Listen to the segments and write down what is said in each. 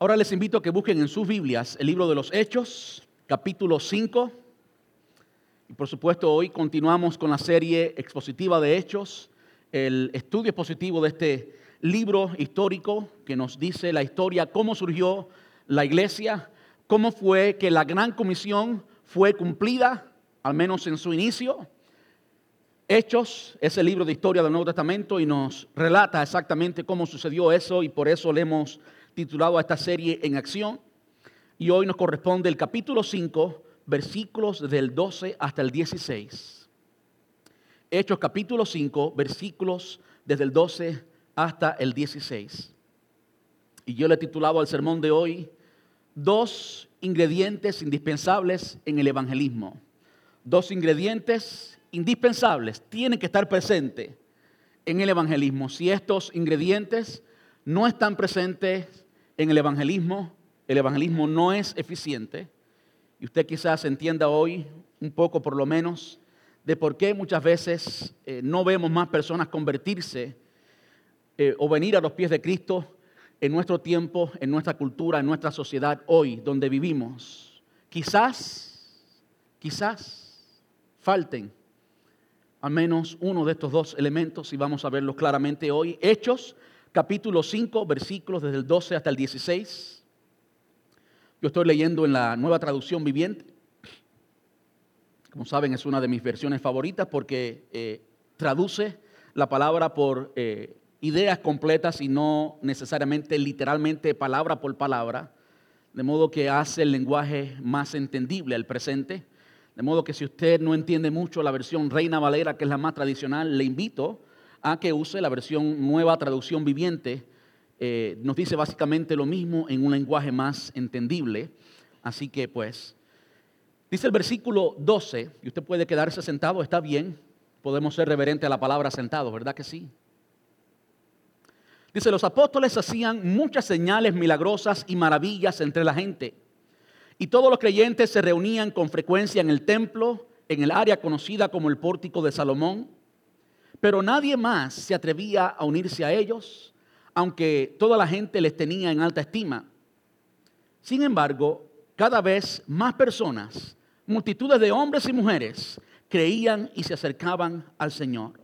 Ahora les invito a que busquen en sus Biblias el libro de los Hechos, capítulo 5. Y por supuesto hoy continuamos con la serie expositiva de Hechos, el estudio expositivo de este libro histórico que nos dice la historia, cómo surgió la iglesia, cómo fue que la gran comisión fue cumplida, al menos en su inicio. Hechos es el libro de historia del Nuevo Testamento y nos relata exactamente cómo sucedió eso y por eso le hemos titulado a esta serie En Acción. Y hoy nos corresponde el capítulo 5, versículos del 12 hasta el 16. Hechos capítulo 5, versículos desde el 12 hasta el 16. Y yo le he titulado al sermón de hoy, dos ingredientes indispensables en el evangelismo. Dos ingredientes indispensables tienen que estar presentes en el evangelismo. Si estos ingredientes no están presentes en el evangelismo, el evangelismo no es eficiente. Y usted quizás entienda hoy un poco por lo menos de por qué muchas veces eh, no vemos más personas convertirse eh, o venir a los pies de Cristo en nuestro tiempo, en nuestra cultura, en nuestra sociedad hoy, donde vivimos. Quizás, quizás falten al menos uno de estos dos elementos y vamos a verlos claramente hoy. Hechos capítulo 5, versículos desde el 12 hasta el 16. Yo estoy leyendo en la nueva traducción viviente. Como saben, es una de mis versiones favoritas porque eh, traduce la palabra por eh, ideas completas y no necesariamente literalmente palabra por palabra, de modo que hace el lenguaje más entendible al presente. De modo que si usted no entiende mucho la versión Reina Valera, que es la más tradicional, le invito a que use la versión nueva traducción viviente. Eh, nos dice básicamente lo mismo en un lenguaje más entendible. Así que pues, dice el versículo 12, y usted puede quedarse sentado, está bien, podemos ser reverente a la palabra sentado, ¿verdad que sí? Dice, los apóstoles hacían muchas señales milagrosas y maravillas entre la gente. Y todos los creyentes se reunían con frecuencia en el templo, en el área conocida como el pórtico de Salomón pero nadie más se atrevía a unirse a ellos, aunque toda la gente les tenía en alta estima. Sin embargo, cada vez más personas, multitudes de hombres y mujeres, creían y se acercaban al Señor.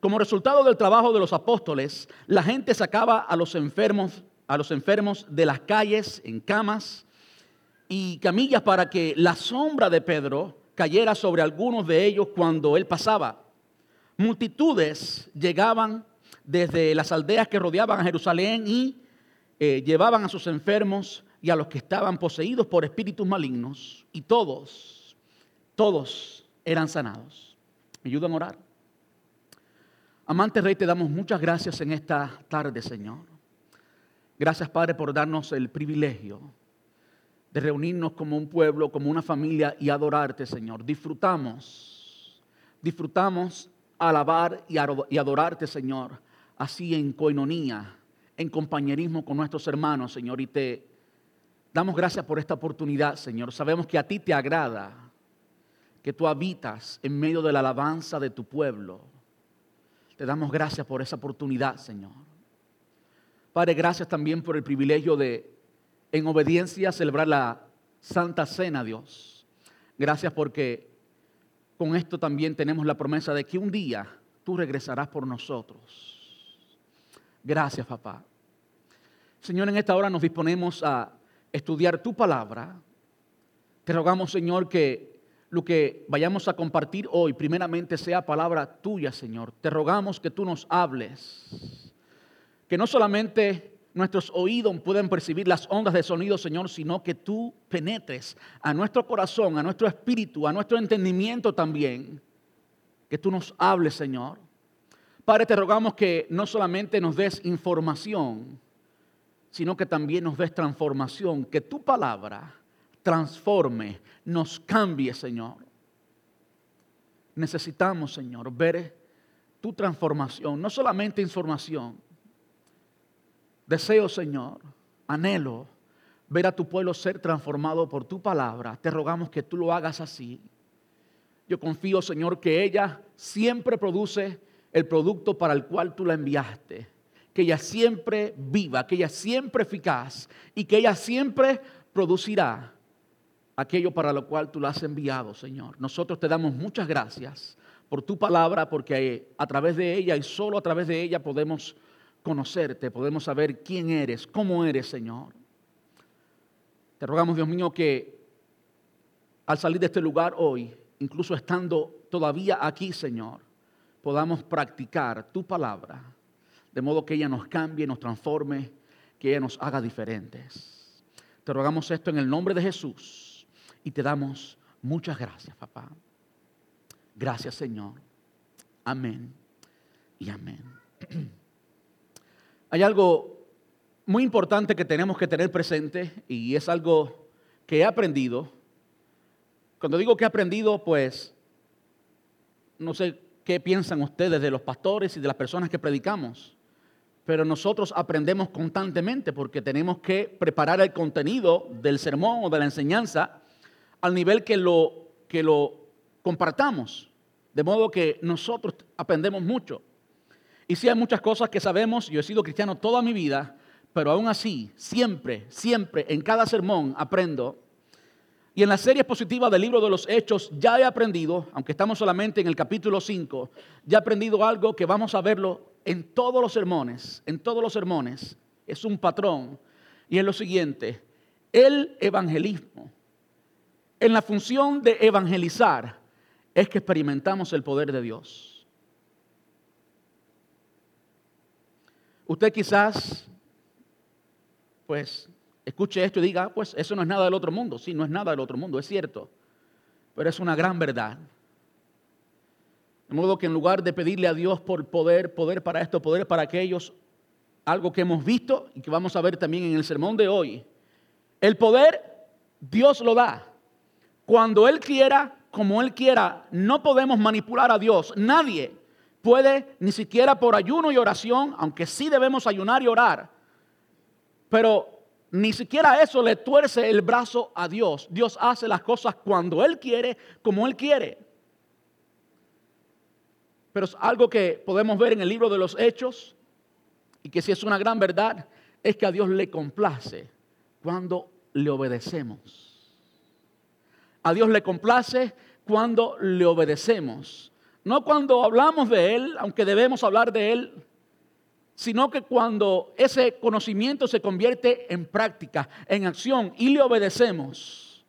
Como resultado del trabajo de los apóstoles, la gente sacaba a los enfermos, a los enfermos de las calles en camas y camillas para que la sombra de Pedro cayera sobre algunos de ellos cuando él pasaba. Multitudes llegaban desde las aldeas que rodeaban a Jerusalén y eh, llevaban a sus enfermos y a los que estaban poseídos por espíritus malignos. Y todos, todos eran sanados. ¿Me a orar? Amante Rey, te damos muchas gracias en esta tarde, Señor. Gracias, Padre, por darnos el privilegio de reunirnos como un pueblo, como una familia y adorarte, Señor. Disfrutamos, disfrutamos alabar y adorarte, Señor, así en coinonía, en compañerismo con nuestros hermanos, Señor. Y te damos gracias por esta oportunidad, Señor. Sabemos que a ti te agrada que tú habitas en medio de la alabanza de tu pueblo. Te damos gracias por esa oportunidad, Señor. Padre, gracias también por el privilegio de, en obediencia, celebrar la Santa Cena, Dios. Gracias porque con esto también tenemos la promesa de que un día tú regresarás por nosotros. Gracias, papá. Señor, en esta hora nos disponemos a estudiar tu palabra. Te rogamos, Señor, que lo que vayamos a compartir hoy primeramente sea palabra tuya, Señor. Te rogamos que tú nos hables. Que no solamente nuestros oídos pueden percibir las ondas de sonido, Señor, sino que tú penetres a nuestro corazón, a nuestro espíritu, a nuestro entendimiento también. Que tú nos hables, Señor. Padre, te rogamos que no solamente nos des información, sino que también nos des transformación, que tu palabra transforme, nos cambie, Señor. Necesitamos, Señor, ver tu transformación, no solamente información, Deseo, Señor, anhelo ver a tu pueblo ser transformado por tu palabra. Te rogamos que tú lo hagas así. Yo confío, Señor, que ella siempre produce el producto para el cual tú la enviaste. que ella siempre viva, que ella siempre eficaz y que ella siempre producirá aquello para lo cual tú la has enviado, Señor. Nosotros te damos muchas gracias por tu palabra, porque a través de ella y solo a través de ella podemos conocerte, podemos saber quién eres, cómo eres, Señor. Te rogamos, Dios mío, que al salir de este lugar hoy, incluso estando todavía aquí, Señor, podamos practicar tu palabra, de modo que ella nos cambie, nos transforme, que ella nos haga diferentes. Te rogamos esto en el nombre de Jesús y te damos muchas gracias, papá. Gracias, Señor. Amén y amén. Hay algo muy importante que tenemos que tener presente y es algo que he aprendido. Cuando digo que he aprendido, pues no sé qué piensan ustedes de los pastores y de las personas que predicamos, pero nosotros aprendemos constantemente porque tenemos que preparar el contenido del sermón o de la enseñanza al nivel que lo, que lo compartamos. De modo que nosotros aprendemos mucho. Y sí hay muchas cosas que sabemos, yo he sido cristiano toda mi vida, pero aún así, siempre, siempre, en cada sermón aprendo. Y en la serie expositiva del libro de los Hechos ya he aprendido, aunque estamos solamente en el capítulo 5, ya he aprendido algo que vamos a verlo en todos los sermones, en todos los sermones. Es un patrón. Y es lo siguiente, el evangelismo, en la función de evangelizar, es que experimentamos el poder de Dios. Usted quizás, pues, escuche esto y diga, ah, pues eso no es nada del otro mundo. Sí, no es nada del otro mundo, es cierto. Pero es una gran verdad. De modo que en lugar de pedirle a Dios por poder, poder para esto, poder para aquellos, algo que hemos visto y que vamos a ver también en el sermón de hoy, el poder Dios lo da. Cuando Él quiera, como Él quiera, no podemos manipular a Dios. Nadie puede ni siquiera por ayuno y oración, aunque sí debemos ayunar y orar, pero ni siquiera eso le tuerce el brazo a Dios. Dios hace las cosas cuando Él quiere, como Él quiere. Pero es algo que podemos ver en el libro de los Hechos y que si es una gran verdad, es que a Dios le complace cuando le obedecemos. A Dios le complace cuando le obedecemos. No cuando hablamos de Él, aunque debemos hablar de Él, sino que cuando ese conocimiento se convierte en práctica, en acción y le obedecemos,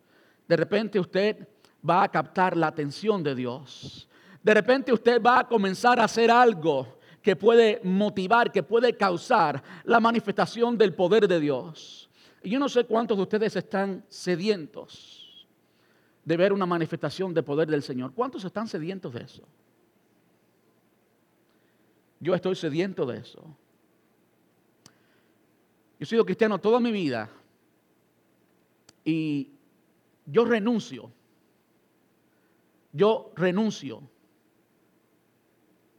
de repente usted va a captar la atención de Dios. De repente usted va a comenzar a hacer algo que puede motivar, que puede causar la manifestación del poder de Dios. Y yo no sé cuántos de ustedes están sedientos de ver una manifestación de poder del Señor. ¿Cuántos están sedientos de eso? Yo estoy sediento de eso. Yo he sido cristiano toda mi vida y yo renuncio, yo renuncio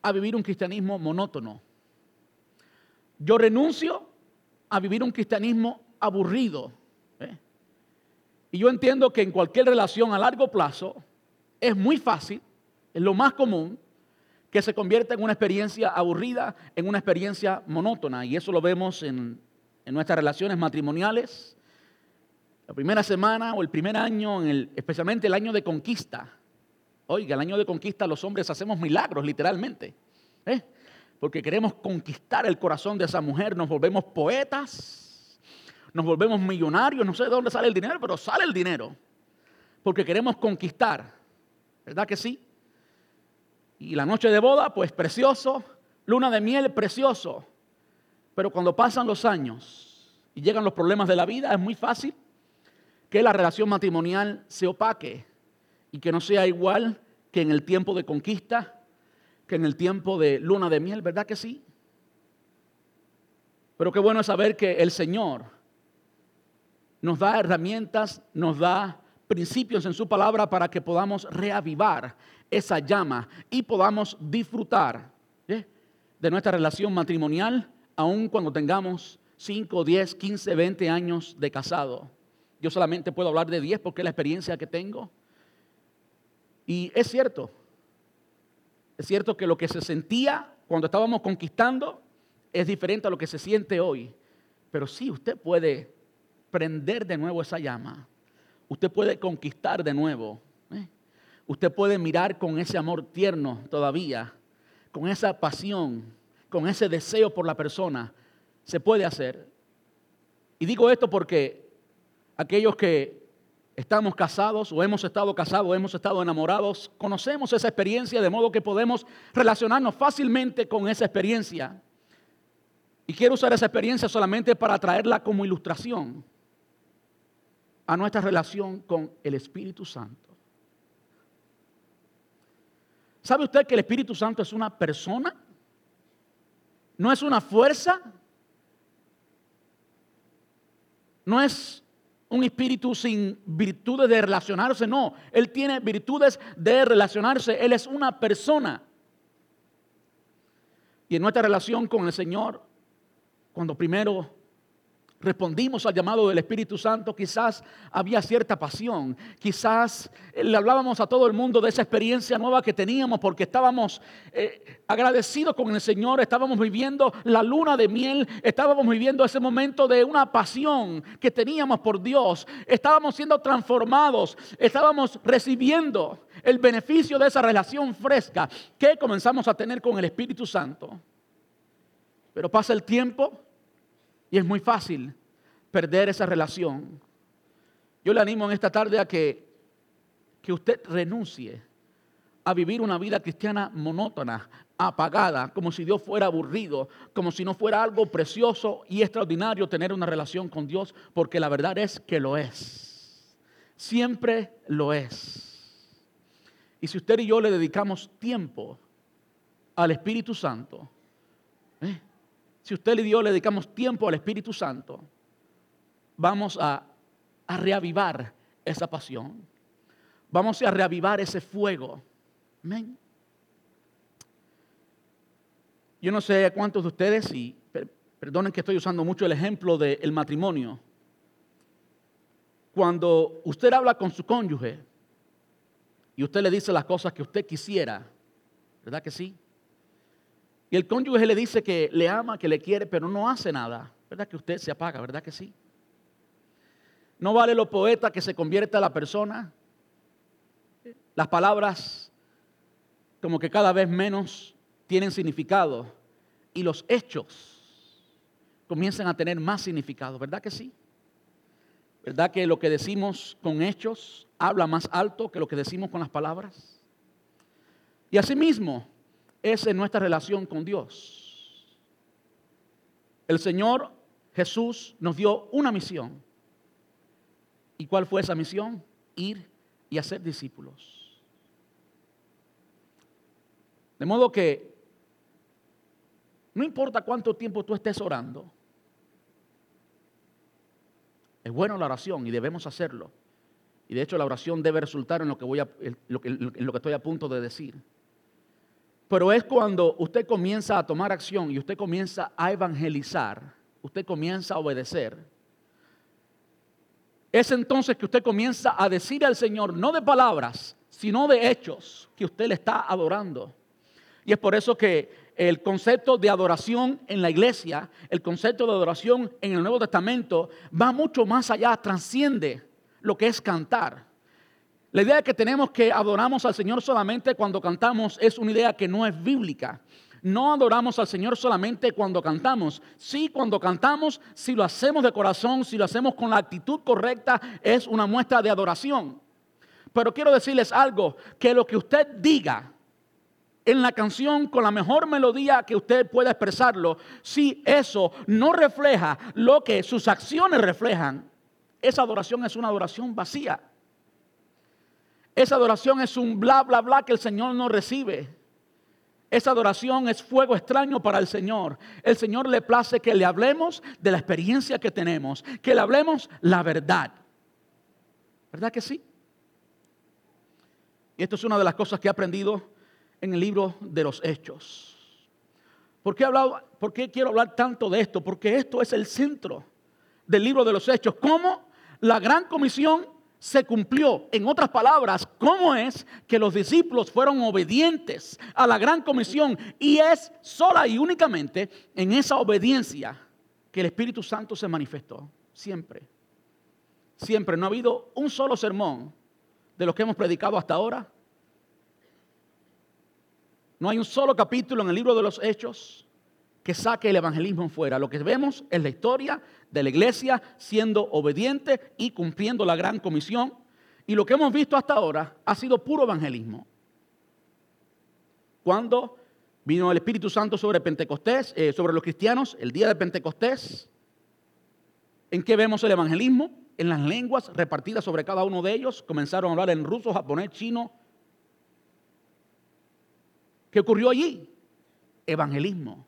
a vivir un cristianismo monótono. Yo renuncio a vivir un cristianismo aburrido. Y yo entiendo que en cualquier relación a largo plazo es muy fácil, es lo más común, que se convierte en una experiencia aburrida, en una experiencia monótona. Y eso lo vemos en, nuestras relaciones matrimoniales. La primera semana o el primer año, en el, especialmente el año de conquista. Oiga, el año de conquista los hombres hacemos milagros, literalmente. ¿eh? Porque queremos conquistar el corazón de esa mujer, nos volvemos poetas, nos volvemos millonarios, no sé de dónde sale el dinero, pero sale el dinero. Porque queremos conquistar. ¿Verdad que sí? Y la noche de boda, pues precioso. Luna de miel, precioso. Pero cuando pasan los años y llegan los problemas de la vida, es muy fácil que la relación matrimonial se opaque y que no sea igual que en el tiempo de conquista, que en el tiempo de luna de miel, ¿verdad que sí? Pero qué bueno es saber que el Señor nos da herramientas, nos da principios en su palabra para que podamos reavivar esa llama y podamos disfrutar de nuestra relación matrimonial, aun cuando tengamos 5, 10, 15, 20 años de casado. Yo solamente puedo hablar de 10 porque es la experiencia que tengo. Y es cierto, es cierto que lo que se sentía cuando estábamos conquistando es diferente a lo que se siente hoy. Pero sí, usted puede prender de nuevo esa llama. Usted puede conquistar de nuevo. ¿eh? Usted puede mirar con ese amor tierno todavía, con esa pasión, con ese deseo por la persona. Se puede hacer. Y digo esto porque aquellos que estamos casados o hemos estado casados o hemos estado enamorados, conocemos esa experiencia de modo que podemos relacionarnos fácilmente con esa experiencia. Y quiero usar esa experiencia solamente para traerla como ilustración a nuestra relación con el Espíritu Santo. ¿Sabe usted que el Espíritu Santo es una persona? No es una fuerza. No es un espíritu sin virtudes de relacionarse, no. Él tiene virtudes de relacionarse. Él es una persona. Y en nuestra relación con el Señor, cuando primero respondimos al llamado del Espíritu Santo, quizás había cierta pasión, quizás eh, le hablábamos a todo el mundo de esa experiencia nueva que teníamos porque estábamos eh, agradecidos con el Señor, estábamos viviendo la luna de miel, estábamos viviendo ese momento de una pasión que teníamos por Dios, estábamos siendo transformados, estábamos recibiendo el beneficio de esa relación fresca que comenzamos a tener con el Espíritu Santo. Pero pasa el tiempo y es muy fácil perder esa relación. Yo le animo en esta tarde a que, que usted renuncie a vivir una vida cristiana monótona, apagada, como si Dios fuera aburrido, como si no fuera algo precioso y extraordinario tener una relación con Dios, porque la verdad es que lo es. Siempre lo es. Y si usted y yo le dedicamos tiempo al Espíritu Santo, ¿eh? Si usted y yo le dedicamos tiempo al Espíritu Santo, vamos a, reavivar esa pasión. Vamos a reavivar ese fuego. Amén. Yo no sé cuántos de ustedes, y perdonen que estoy usando mucho el ejemplo del matrimonio, cuando usted habla con su cónyuge y usted le dice las cosas que usted quisiera, ¿verdad que sí? Y el cónyuge le dice que le ama, que le quiere, pero no hace nada. ¿Verdad que usted se apaga? ¿Verdad que sí? No vale lo poeta que se convierta a la persona. Las palabras como que cada vez menos tienen significado y los hechos comienzan a tener más significado. ¿Verdad que sí? ¿Verdad que lo que decimos con hechos habla más alto que lo que decimos con las palabras? Y asimismo, es en nuestra relación con Dios. El Señor Jesús nos dio una misión. ¿Y cuál fue esa misión? Ir y hacer discípulos. De modo que no importa cuánto tiempo tú estés orando, es bueno la oración y debemos hacerlo. Y de hecho la oración debe resultar en lo que, voy en lo que estoy a punto de decir. Pero es cuando usted comienza a tomar acción y usted comienza a evangelizar, usted comienza a obedecer. Es entonces que usted comienza a decir al Señor, no de palabras, sino de hechos, que usted le está adorando. Y es por eso que el concepto de adoración en la iglesia, el concepto de adoración en el Nuevo Testamento va mucho más allá, trasciende lo que es cantar. La idea de que tenemos que adoramos al Señor solamente cuando cantamos es una idea que no es bíblica. No adoramos al Señor solamente cuando cantamos. Sí, cuando cantamos, si lo hacemos de corazón, si lo hacemos con la actitud correcta, es una muestra de adoración. Pero quiero decirles algo, que lo que usted diga en la canción con la mejor melodía que usted pueda expresarlo, si eso no refleja lo que sus acciones reflejan, esa adoración es una adoración vacía. Esa adoración es un bla, bla, bla que el Señor no recibe. Esa adoración es fuego extraño para el Señor. El Señor le place que le hablemos de la experiencia que tenemos, que le hablemos la verdad. ¿Verdad que sí? Y esto es una de las cosas que he aprendido en el libro de los Hechos. ¿Por qué, hablado, ¿Por qué quiero hablar tanto de esto? Porque esto es el centro del libro de los Hechos. ¿Cómo la gran comisión se cumplió. En otras palabras, ¿cómo es que los discípulos fueron obedientes a la gran comisión? Y es sola y únicamente en esa obediencia que el Espíritu Santo se manifestó. Siempre. Siempre. No ha habido un solo sermón de los que hemos predicado hasta ahora. No hay un solo capítulo en el libro de los Hechos que saque el evangelismo fuera. Lo que vemos es la historia de la iglesia siendo obediente y cumpliendo la gran comisión. Y lo que hemos visto hasta ahora ha sido puro evangelismo. Cuando vino el Espíritu Santo sobre Pentecostés, eh, sobre los cristianos, el día de Pentecostés, ¿en qué vemos el evangelismo? En las lenguas repartidas sobre cada uno de ellos. Comenzaron a hablar en ruso, japonés, chino. ¿Qué ocurrió allí? Evangelismo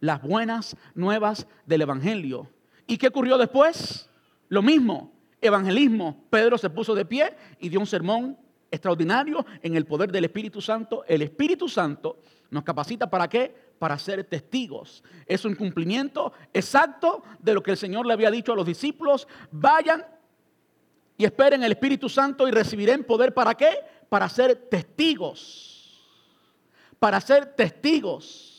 las buenas nuevas del Evangelio. ¿Y qué ocurrió después? Lo mismo, evangelismo. Pedro se puso de pie y dio un sermón extraordinario en el poder del Espíritu Santo. El Espíritu Santo nos capacita para qué? Para ser testigos. Es un cumplimiento exacto de lo que el Señor le había dicho a los discípulos. Vayan y esperen el Espíritu Santo y recibirán poder para qué? Para ser testigos. Para ser testigos.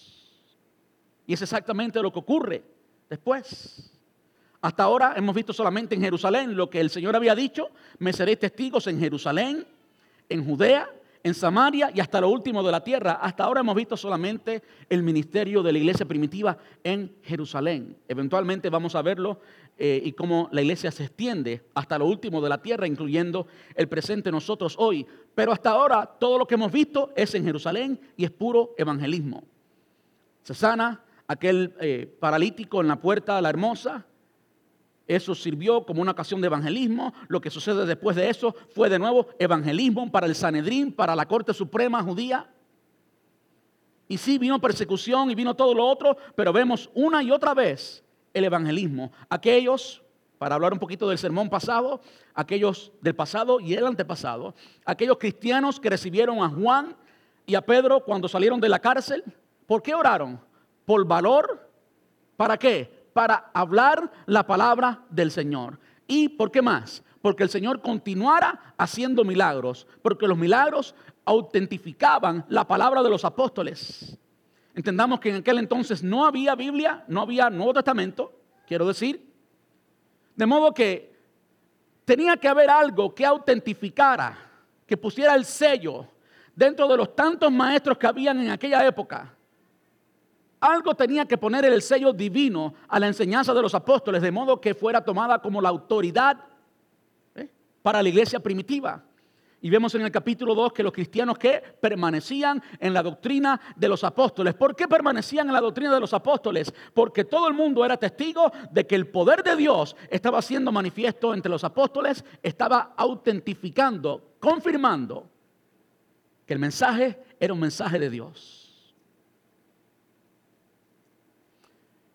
Y es exactamente lo que ocurre después. Hasta ahora hemos visto solamente en Jerusalén lo que el Señor había dicho, me seréis testigos en Jerusalén, en Judea, en Samaria y hasta lo último de la tierra. Hasta ahora hemos visto solamente el ministerio de la iglesia primitiva en Jerusalén. Eventualmente vamos a verlo eh, y cómo la iglesia se extiende hasta lo último de la tierra, incluyendo el presente nosotros hoy. Pero hasta ahora todo lo que hemos visto es en Jerusalén y es puro evangelismo. Se sana aquel eh, paralítico en la puerta de la hermosa. Eso sirvió como una ocasión de evangelismo. Lo que sucede después de eso fue de nuevo evangelismo para el Sanedrín, para la Corte Suprema judía. Y sí vino persecución y vino todo lo otro, pero vemos una y otra vez el evangelismo. Aquellos, para hablar un poquito del sermón pasado, aquellos del pasado y el antepasado, aquellos cristianos que recibieron a Juan y a Pedro cuando salieron de la cárcel, ¿por qué oraron? Por valor. ¿Para qué? Para hablar la palabra del Señor. ¿Y por qué más? Porque el Señor continuara haciendo milagros, porque los milagros autentificaban la palabra de los apóstoles. Entendamos que en aquel entonces no había Biblia, no había Nuevo Testamento, quiero decir. De modo que tenía que haber algo que autentificara, que pusiera el sello dentro de los tantos maestros que habían en aquella época algo tenía que poner el sello divino a la enseñanza de los apóstoles, de modo que fuera tomada como la autoridad ¿eh? para la iglesia primitiva. Y vemos en el capítulo 2 que los cristianos que permanecían en la doctrina de los apóstoles. ¿Por qué permanecían en la doctrina de los apóstoles? Porque todo el mundo era testigo de que el poder de Dios estaba siendo manifiesto entre los apóstoles, estaba autentificando, confirmando que el mensaje era un mensaje de Dios.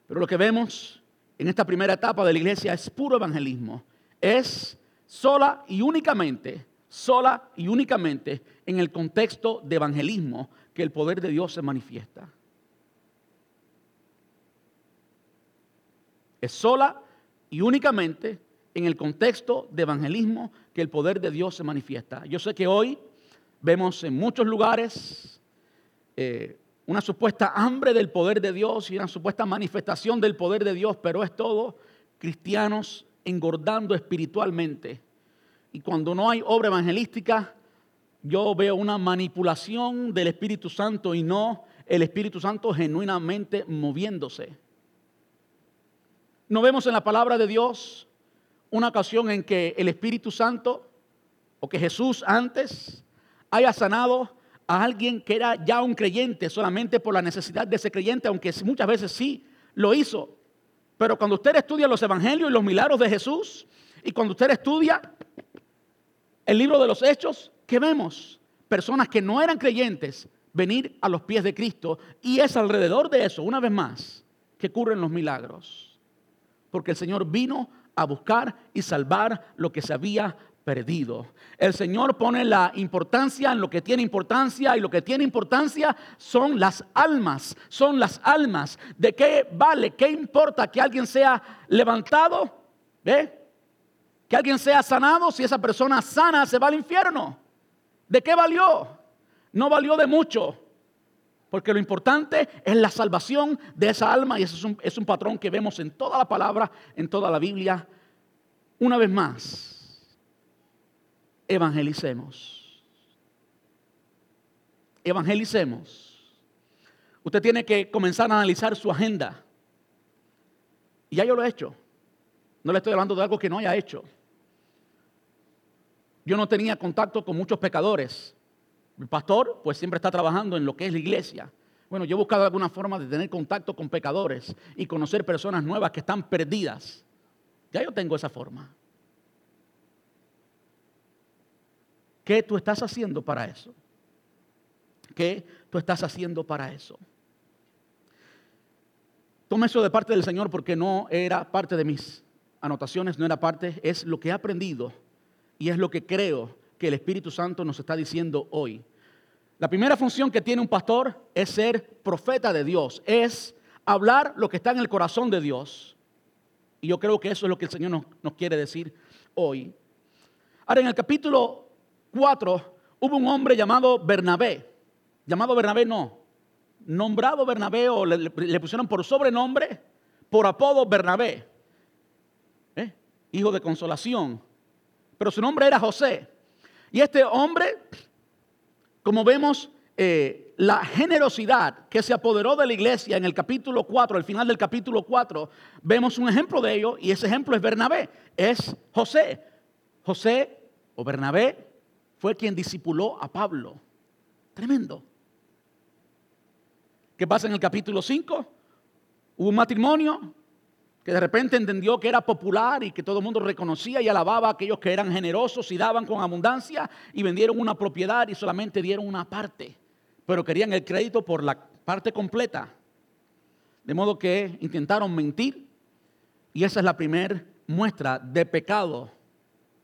Pero lo que vemos en esta primera etapa de la iglesia es puro evangelismo. Es sola y únicamente, sola y únicamente en el contexto de evangelismo que el poder de Dios se manifiesta. Es sola y únicamente en el contexto de evangelismo que el poder de Dios se manifiesta. Yo sé que hoy vemos en muchos lugares eh, una supuesta hambre del poder de Dios y una supuesta manifestación del poder de Dios, pero es todo cristianos engordando espiritualmente. Y cuando no hay obra evangelística, yo veo una manipulación del Espíritu Santo y no el Espíritu Santo genuinamente moviéndose. No vemos en la palabra de Dios una ocasión en que el Espíritu Santo o que Jesús antes haya sanado a alguien que era ya un creyente solamente por la necesidad de ese creyente, aunque muchas veces sí lo hizo. Pero cuando usted estudia los evangelios y los milagros de Jesús, y cuando usted estudia el libro de los hechos, ¿qué vemos? Personas que no eran creyentes venir a los pies de Cristo. Y es alrededor de eso, una vez más, que ocurren los milagros. Porque el Señor vino a buscar y salvar lo que se había perdido. El Señor pone la importancia en lo que tiene importancia y lo que tiene importancia son las almas, son las almas. ¿De qué vale? ¿Qué importa que alguien sea levantado? ¿Ve? Que alguien sea sanado, si esa persona sana se va al infierno. ¿De qué valió? No valió de mucho. Porque lo importante es la salvación de esa alma y eso es un, es un patrón que vemos en toda la palabra, en toda la Biblia. Una vez más, evangelicemos. Evangelicemos. Usted tiene que comenzar a analizar su agenda. Y ya yo lo he hecho. No le estoy hablando de algo que no haya hecho. Yo no tenía contacto con muchos pecadores. El pastor, pues siempre está trabajando en lo que es la iglesia. Bueno, yo he buscado alguna forma de tener contacto con pecadores y conocer personas nuevas que están perdidas. Ya yo tengo esa forma. ¿Qué tú estás haciendo para eso? ¿Qué tú estás haciendo para eso? Tome eso de parte del Señor porque no era parte de mis anotaciones, no era parte, es lo que he aprendido y es lo que creo que el Espíritu Santo nos está diciendo hoy. La primera función que tiene un pastor es ser profeta de Dios, es hablar lo que está en el corazón de Dios. Y yo creo que eso es lo que el Señor nos, quiere decir hoy. Ahora, en el capítulo 4 hubo un hombre llamado Bernabé. Llamado Bernabé no, nombrado Bernabé o le, pusieron por sobrenombre, por apodo Bernabé, ¿eh? hijo de consolación. Pero su nombre era José. Y este hombre, como vemos, eh, la generosidad que se apoderó de la iglesia en el capítulo 4, al final del capítulo 4, vemos un ejemplo de ello y ese ejemplo es Bernabé, es José. José o Bernabé fue quien discipuló a Pablo. Tremendo. ¿Qué pasa en el capítulo 5? Hubo un matrimonio que de repente entendió que era popular y que todo el mundo reconocía y alababa a aquellos que eran generosos y daban con abundancia y vendieron una propiedad y solamente dieron una parte, pero querían el crédito por la parte completa. De modo que intentaron mentir y esa es la primera muestra de pecado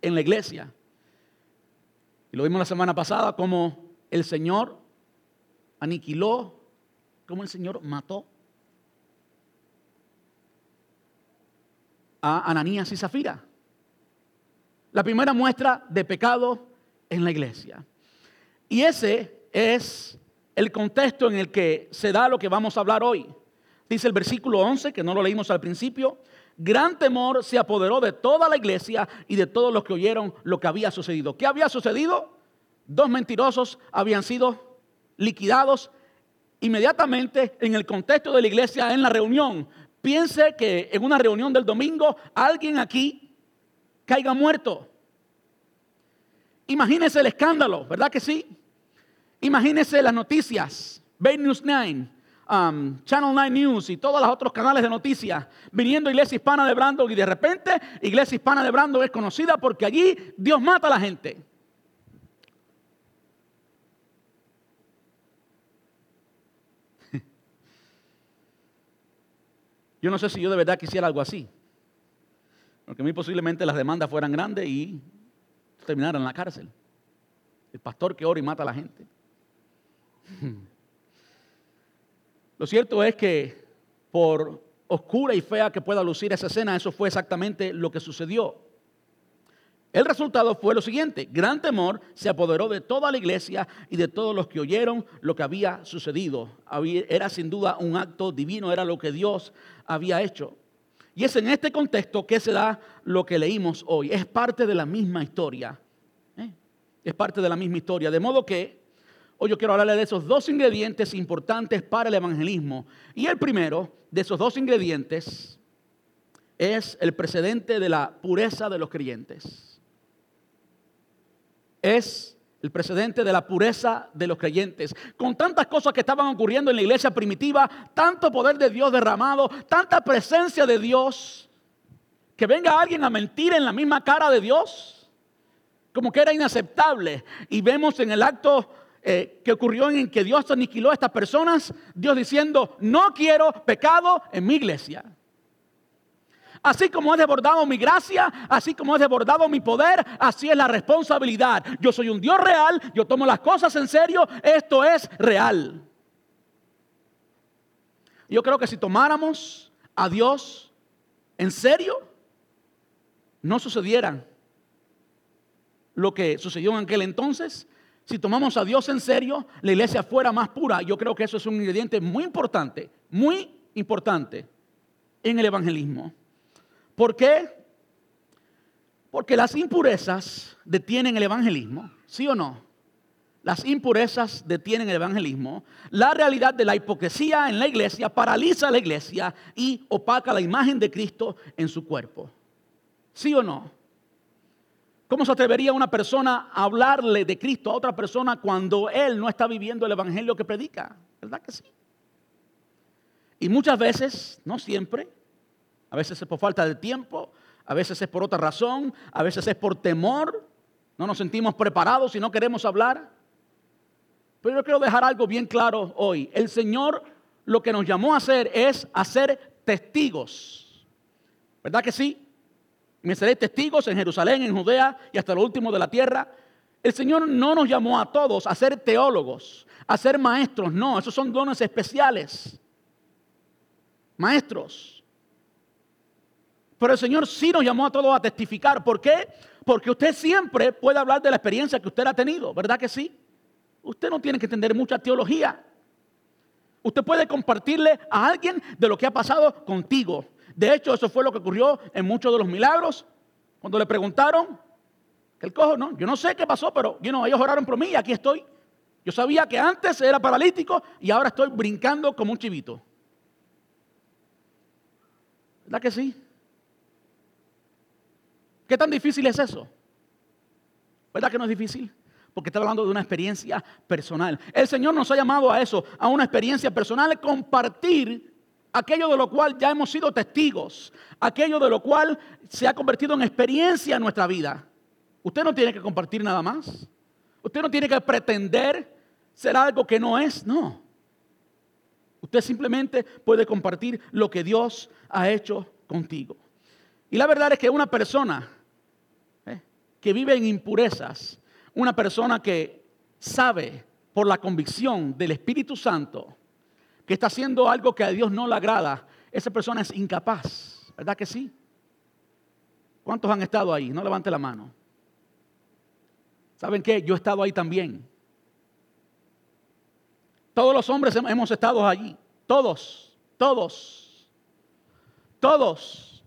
en la iglesia. Y lo vimos la semana pasada como el Señor aniquiló cómo el Señor mató a Ananías y Zafira. La primera muestra de pecado en la iglesia. Y ese es el contexto en el que se da lo que vamos a hablar hoy. Dice el versículo 11, que no lo leímos al principio, gran temor se apoderó de toda la iglesia y de todos los que oyeron lo que había sucedido. ¿Qué había sucedido? Dos mentirosos habían sido liquidados inmediatamente en el contexto de la iglesia en la reunión. Piense que en una reunión del domingo alguien aquí caiga muerto. Imagínese el escándalo, ¿verdad que sí? Imagínese las noticias, Bay News 9, um, Channel 9 News y todos los otros canales de noticias, viniendo a Iglesia Hispana de Brandon y de repente Iglesia Hispana de Brandon es conocida porque allí Dios mata a la gente. Yo no sé si yo de verdad quisiera algo así. Porque muy posiblemente las demandas fueran grandes y terminaran en la cárcel. El pastor que ora y mata a la gente. Lo cierto es que por oscura y fea que pueda lucir esa escena, eso fue exactamente lo que sucedió. El resultado fue lo siguiente, gran temor se apoderó de toda la iglesia y de todos los que oyeron lo que había sucedido. Era sin duda un acto divino, era lo que Dios había hecho. Y es en este contexto que se da lo que leímos hoy. Es parte de la misma historia. ¿eh? Es parte de la misma historia. De modo que hoy yo quiero hablarle de esos dos ingredientes importantes para el evangelismo. Y el primero de esos dos ingredientes es el precedente de la pureza de los creyentes es el precedente de la pureza de los creyentes. Con tantas cosas que estaban ocurriendo en la iglesia primitiva, tanto poder de Dios derramado, tanta presencia de Dios, que venga alguien a mentir en la misma cara de Dios, como que era inaceptable. Y vemos en el acto eh, que ocurrió en que Dios aniquiló a estas personas, Dios diciendo, no quiero pecado en mi iglesia. Así como he desbordado mi gracia, así como he desbordado mi poder, así es la responsabilidad. Yo soy un Dios real, yo tomo las cosas en serio, esto es real. Yo creo que si tomáramos a Dios en serio, no sucedieran lo que sucedió en aquel entonces, si tomamos a Dios en serio, la iglesia fuera más pura. Yo creo que eso es un ingrediente muy importante, muy importante en el evangelismo. ¿Por qué? Porque las impurezas detienen el evangelismo, ¿sí o no? Las impurezas detienen el evangelismo. La realidad de la hipocresía en la iglesia paraliza a la iglesia y opaca la imagen de Cristo en su cuerpo. ¿Sí o no? ¿Cómo se atrevería una persona a hablarle de Cristo a otra persona cuando él no está viviendo el evangelio que predica? ¿Verdad que sí? Y muchas veces, no siempre, a veces es por falta de tiempo, a veces es por otra razón, a veces es por temor, no nos sentimos preparados y no queremos hablar. Pero yo quiero dejar algo bien claro hoy. El Señor lo que nos llamó a hacer es hacer testigos. ¿Verdad que sí? Me seré testigos en Jerusalén, en Judea y hasta lo último de la tierra. El Señor no nos llamó a todos a ser teólogos, a ser maestros. No, esos son dones especiales. Maestros. Pero el Señor sí nos llamó a todos a testificar. ¿Por qué? Porque usted siempre puede hablar de la experiencia que usted ha tenido, ¿verdad que sí? Usted no tiene que entender mucha teología. Usted puede compartirle a alguien de lo que ha pasado contigo. De hecho, eso fue lo que ocurrió en muchos de los milagros. Cuando le preguntaron, el cojo, no, yo no sé qué pasó, pero ellos oraron por mí y aquí estoy. Yo sabía que antes era paralítico y ahora estoy brincando como un chivito. ¿Verdad que sí? ¿Qué tan difícil es eso? ¿Verdad que no es difícil? porque está hablando de una experiencia personal. El Señor nos ha llamado a eso, a una experiencia personal, compartir aquello de lo cual ya hemos sido testigos, aquello de lo cual se ha convertido en experiencia en nuestra vida. Usted no tiene que compartir nada más. Usted no tiene que pretender ser algo que no es, no. Usted simplemente puede compartir lo que Dios ha hecho contigo. Y la verdad es que una persona eh, que vive en impurezas, una persona que sabe por la convicción del Espíritu Santo está haciendo algo que a Dios no le agrada, esa persona es incapaz. ¿Verdad que sí? ¿Cuántos han estado ahí? No levante la mano. ¿Saben qué? Yo he estado ahí también. Todos los hombres hemos estado allí. Todos, todos, todos.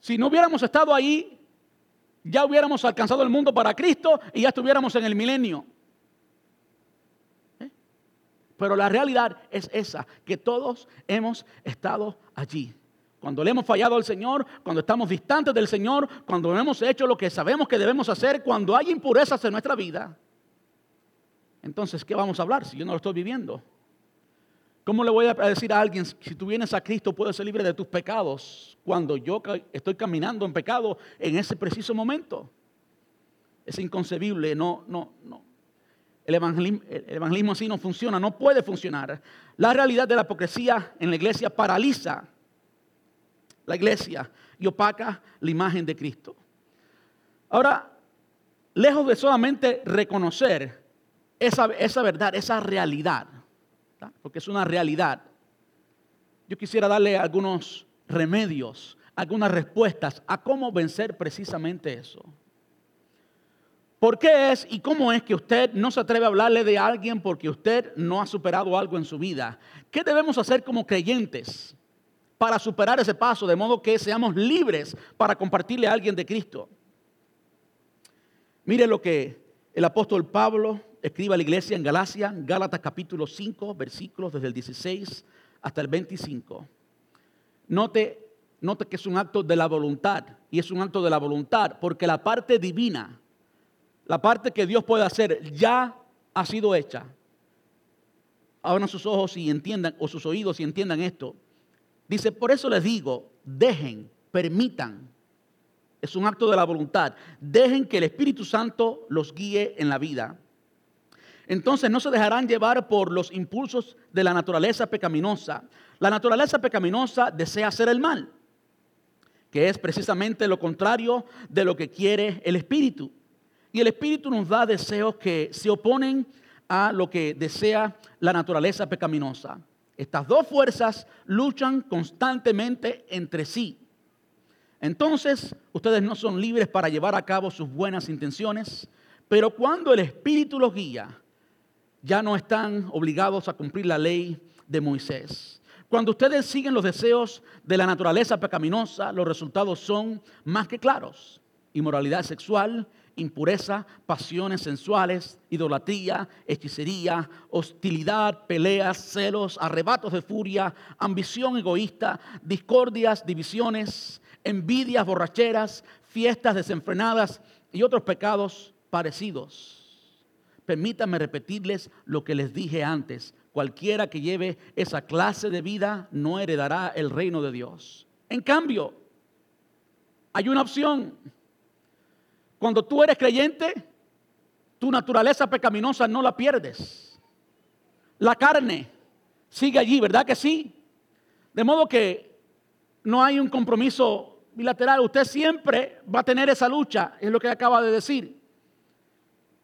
Si no hubiéramos estado ahí, ya hubiéramos alcanzado el mundo para Cristo y ya estuviéramos en el milenio. Pero la realidad es esa, que todos hemos estado allí. Cuando le hemos fallado al Señor, cuando estamos distantes del Señor, cuando hemos hecho lo que sabemos que debemos hacer, cuando hay impurezas en nuestra vida, entonces, ¿qué vamos a hablar si yo no lo estoy viviendo? ¿Cómo le voy a decir a alguien, si tú vienes a Cristo puedes ser libre de tus pecados, cuando yo estoy caminando en pecado en ese preciso momento? Es inconcebible, no, no, no. El evangelismo, el evangelismo así no funciona, no puede funcionar. La realidad de la hipocresía en la iglesia paraliza la iglesia y opaca la imagen de Cristo. Ahora, lejos de solamente reconocer esa, esa verdad, esa realidad, porque es una realidad. Yo quisiera darle algunos remedios, algunas respuestas a cómo vencer precisamente eso. ¿Por qué es y cómo es que usted no se atreve a hablarle de alguien porque usted no ha superado algo en su vida? ¿Qué debemos hacer como creyentes para superar ese paso de modo que seamos libres para compartirle a alguien de Cristo? Mire lo que el apóstol Pablo escribe a la iglesia en Galacia, Gálatas capítulo 5, versículos desde el 16 hasta el 25. Note, note que es un acto de la voluntad, y es un acto de la voluntad, porque la parte divina, la parte que Dios puede hacer, ya ha sido hecha. Abran sus ojos y entiendan, o sus oídos y entiendan esto. Dice, por eso les digo, dejen, permitan, es un acto de la voluntad, dejen que el Espíritu Santo los guíe en la vida entonces no se dejarán llevar por los impulsos de la naturaleza pecaminosa. La naturaleza pecaminosa desea hacer el mal, que es precisamente lo contrario de lo que quiere el Espíritu. Y el Espíritu nos da deseos que se oponen a lo que desea la naturaleza pecaminosa. Estas dos fuerzas luchan constantemente entre sí. Entonces, ustedes no son libres para llevar a cabo sus buenas intenciones, pero cuando el Espíritu los guía, ya no están obligados a cumplir la ley de Moisés. Cuando ustedes siguen los deseos de la naturaleza pecaminosa, los resultados son más que claros. Inmoralidad sexual, impureza, pasiones sensuales, idolatría, hechicería, hostilidad, peleas, celos, arrebatos de furia, ambición egoísta, discordias, divisiones, envidias, borracheras, fiestas desenfrenadas y otros pecados parecidos. Permítanme repetirles lo que les dije antes. Cualquiera que lleve esa clase de vida no heredará el reino de Dios. En cambio, hay una opción. Cuando tú eres creyente, tu naturaleza pecaminosa no la pierdes. La carne sigue allí, ¿verdad que sí? De modo que no hay un compromiso bilateral. Usted siempre va a tener esa lucha, es lo que acaba de decir.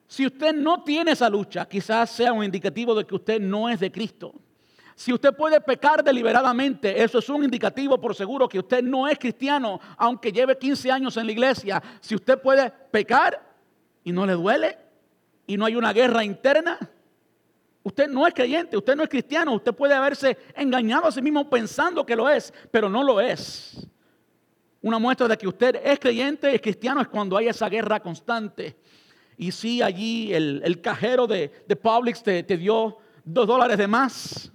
Si usted no tiene esa lucha, quizás sea un indicativo de que usted no es de Cristo. Si usted puede pecar deliberadamente, eso es un indicativo por seguro que usted no es cristiano, aunque lleve 15 años en la iglesia. Si usted puede pecar y no le duele y no hay una guerra interna, usted no es creyente, usted no es cristiano, usted puede haberse engañado a sí mismo pensando que lo es, pero no lo es. Una muestra de que usted es creyente, es cristiano, es cuando hay esa guerra constante. Y si allí el, cajero de, Publix te, dio dos dólares de más,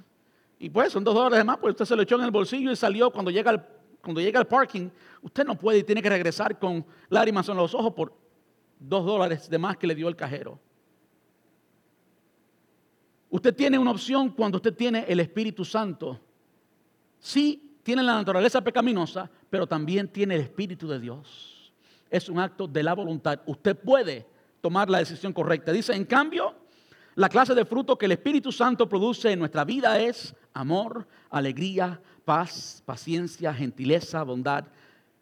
y pues son dos dólares de más, pues usted se lo echó en el bolsillo y salió cuando llega al, cuando llega al parking, usted no puede y tiene que regresar con lágrimas en los ojos por dos dólares de más que le dio el cajero. Usted tiene una opción cuando usted tiene el Espíritu Santo. Sí, tiene la naturaleza pecaminosa, pero también tiene el Espíritu de Dios. Es un acto de la voluntad. Usted puede tomar la decisión correcta. Dice, en cambio, la clase de fruto que el Espíritu Santo produce en nuestra vida es amor, alegría, paz, paciencia, gentileza, bondad,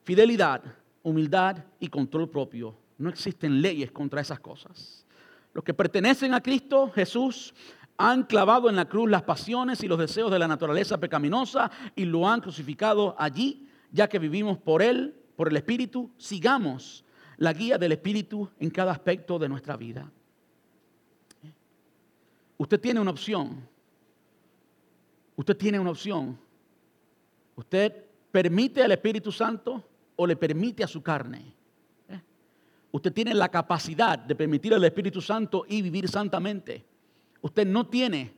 fidelidad, humildad y control propio. No existen leyes contra esas cosas. Los que pertenecen a Cristo Jesús han clavado en la cruz las pasiones y los deseos de la naturaleza pecaminosa y lo han crucificado allí, ya que vivimos por Él, por el Espíritu, sigamos la guía del Espíritu en cada aspecto de nuestra vida. Usted tiene una opción. Usted tiene una opción. Usted permite al Espíritu Santo o le permite a su carne. ¿Eh? Usted tiene la capacidad de permitir al Espíritu Santo y vivir santamente. Usted no tiene,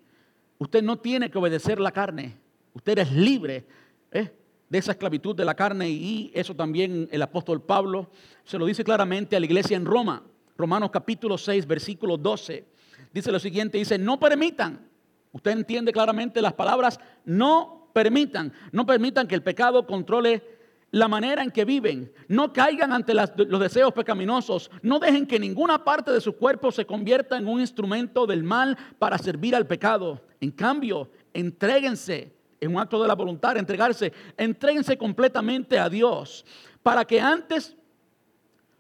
usted no tiene que obedecer la carne. Usted es libre. ¿eh? de esa esclavitud de la carne y eso también el apóstol Pablo se lo dice claramente a la iglesia en Roma. Romanos capítulo 6, versículo 12. Dice lo siguiente, dice, no permitan, usted entiende claramente las palabras, no permitan, no permitan que el pecado controle la manera en que viven, no caigan ante los deseos pecaminosos, no dejen que ninguna parte de su cuerpo se convierta en un instrumento del mal para servir al pecado. En cambio, entréguense en un acto de la voluntad, entregarse, entréguense completamente a Dios, para que antes,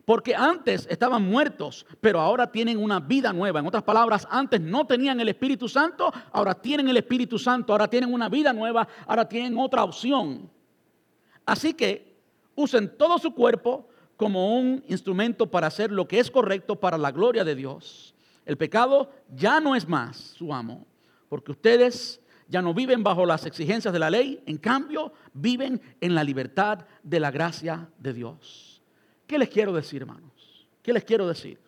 porque antes estaban muertos, pero ahora tienen una vida nueva. En otras palabras, antes no tenían el Espíritu Santo, ahora tienen el Espíritu Santo, ahora tienen una vida nueva, ahora tienen otra opción. Así que usen todo su cuerpo como un instrumento para hacer lo que es correcto para la gloria de Dios. El pecado ya no es más su amo, porque ustedes ya no viven bajo las exigencias de la ley, en cambio viven en la libertad de la gracia de Dios. ¿Qué les quiero decir, hermanos? ¿Qué les quiero decir?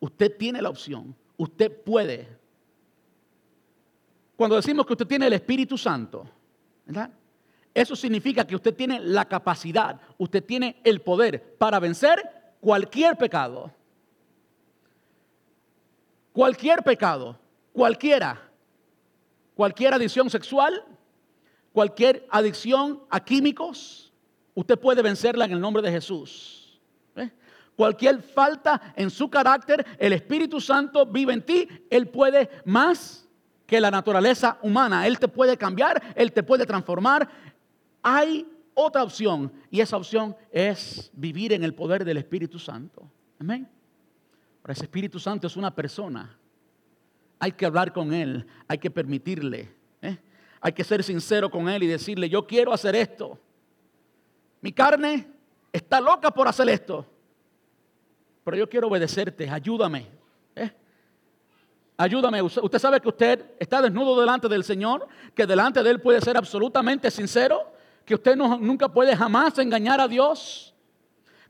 Usted tiene la opción, usted puede. Cuando decimos que usted tiene el Espíritu Santo, ¿verdad? Eso significa que usted tiene la capacidad, usted tiene el poder para vencer cualquier pecado. Cualquier pecado, cualquiera cualquier adicción sexual, cualquier adicción a químicos, usted puede vencerla en el nombre de Jesús. ¿eh? Cualquier falta en su carácter, el Espíritu Santo vive en ti, Él puede más que la naturaleza humana. Él te puede cambiar, Él te puede transformar. Hay otra opción y esa opción es vivir en el poder del Espíritu Santo. Amén. Ahora, ese Espíritu Santo es una persona hay que hablar con Él, hay que permitirle. ¿eh? Hay que ser sincero con Él y decirle, yo quiero hacer esto. Mi carne está loca por hacer esto, pero yo quiero obedecerte, ayúdame. ¿eh? Ayúdame, usted sabe que usted está desnudo delante del Señor, que delante de Él puede ser absolutamente sincero, que usted no, nunca puede jamás engañar a Dios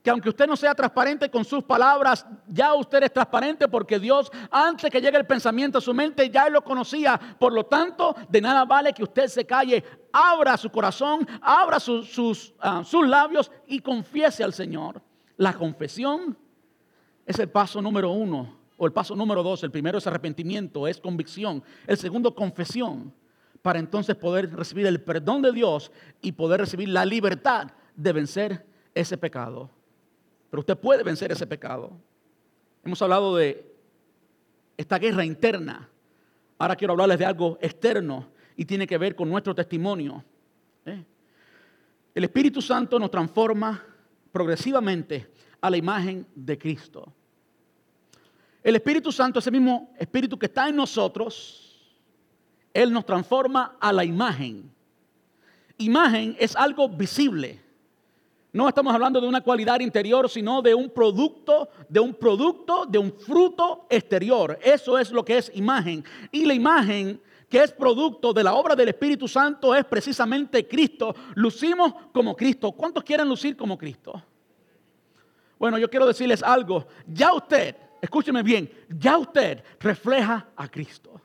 que aunque usted no sea transparente con sus palabras, ya usted es transparente porque Dios, antes que llegue el pensamiento a su mente, ya lo conocía. Por lo tanto, de nada vale que usted se calle, abra su corazón, abra sus, ah, sus labios y confiese al Señor. La confesión es el paso número uno, o el paso número dos. El primero es arrepentimiento, es convicción. El segundo, confesión, para entonces poder recibir el perdón de Dios y poder recibir la libertad de vencer ese pecado. Pero usted puede vencer ese pecado. Hemos hablado de esta guerra interna. Ahora quiero hablarles de algo externo y tiene que ver con nuestro testimonio. ¿eh? El Espíritu Santo nos transforma progresivamente a la imagen de Cristo. El Espíritu Santo, ese mismo Espíritu que está en nosotros, Él nos transforma a la imagen. Imagen es algo visible. No estamos hablando de una cualidad interior, sino de un producto, de un producto, de un fruto exterior. Eso es lo que es imagen. Y la imagen que es producto de la obra del Espíritu Santo es precisamente Cristo. Lucimos como Cristo. ¿Cuántos quieren lucir como Cristo? Bueno, yo quiero decirles algo. Ya usted, escúcheme bien, ya usted refleja a Cristo.